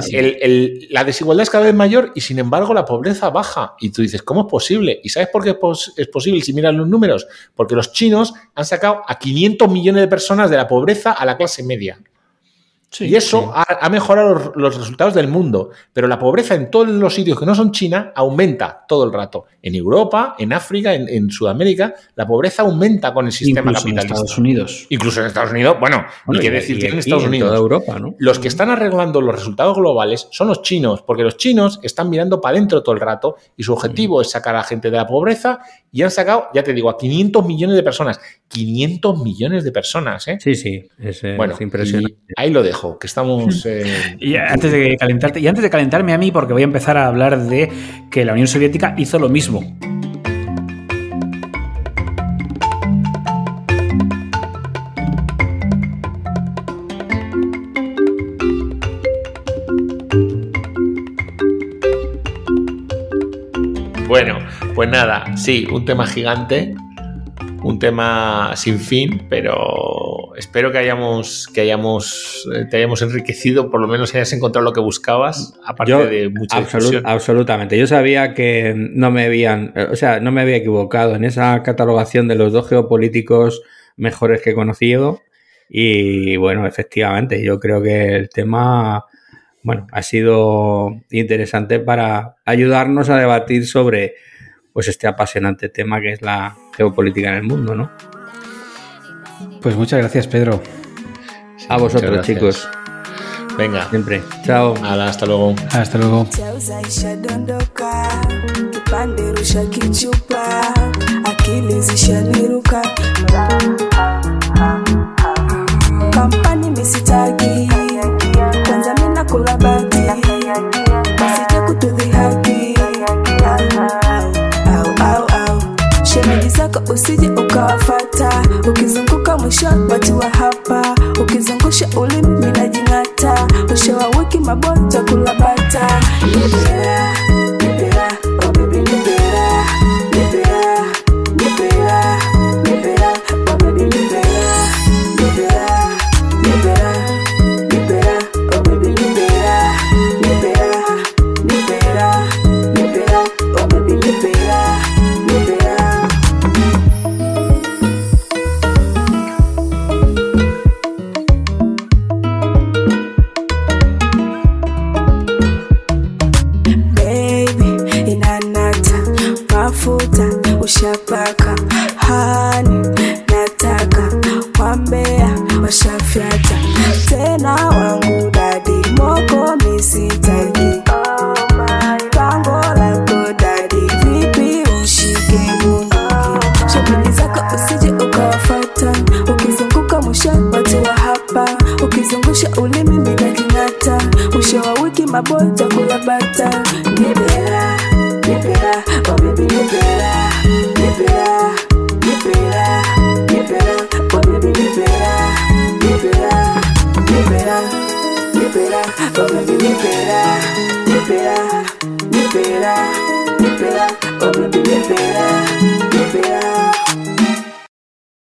la desigualdad es cada vez mayor y sin embargo la pobreza baja. Y tú dices, ¿cómo es posible? ¿Y sabes por qué es posible si miras los números? Porque los chinos han sacado a 500 millones de personas de la pobreza a la clase media y eso ha, mejorado los, resultados del mundo. Pero la pobreza en todos los sitios que no son China aumenta todo el rato. En Europa, en África, en, Sudamérica, la pobreza aumenta con el sistema Incluso capitalista. En Estados Unidos. Incluso en Estados Unidos. Bueno, bueno qué decir en Estados Unidos. Europa, ¿no? Los que están arreglando los resultados globales son los chinos, porque los chinos están mirando para adentro todo el rato y su objetivo es sacar a la gente de la pobreza y han sacado, ya te digo, a 500 millones de personas. 500 millones de personas, ¿eh? Sí, sí, es, bueno, impresionante. ahí lo dejo, que estamos... Eh, y, antes de calentarte, y antes de calentarme a mí, porque voy a empezar a hablar de que la Unión Soviética hizo lo mismo. Bueno, pues nada, sí, un tema gigante un tema sin fin, pero espero que hayamos, que hayamos, eh, te hayamos enriquecido, por lo menos hayas encontrado lo que buscabas, aparte de mucha Absolutamente. Yo sabía que no me habían, o sea, no me había equivocado en esa catalogación de los dos geopolíticos mejores que he conocido. Y bueno, efectivamente, yo creo que el tema, bueno, ha sido interesante para ayudarnos a debatir sobre pues este apasionante tema que es la geopolítica en el mundo, ¿no? Pues muchas gracias, Pedro. a vosotros, chicos. Venga. Siempre. Chao. hasta luego. Hasta luego. Zako usije ukawafata, ukizunguka mwisho watu wa hapa, ukizungusha ulimi minajing'ata, mwisho wa wiki mabonja kulabata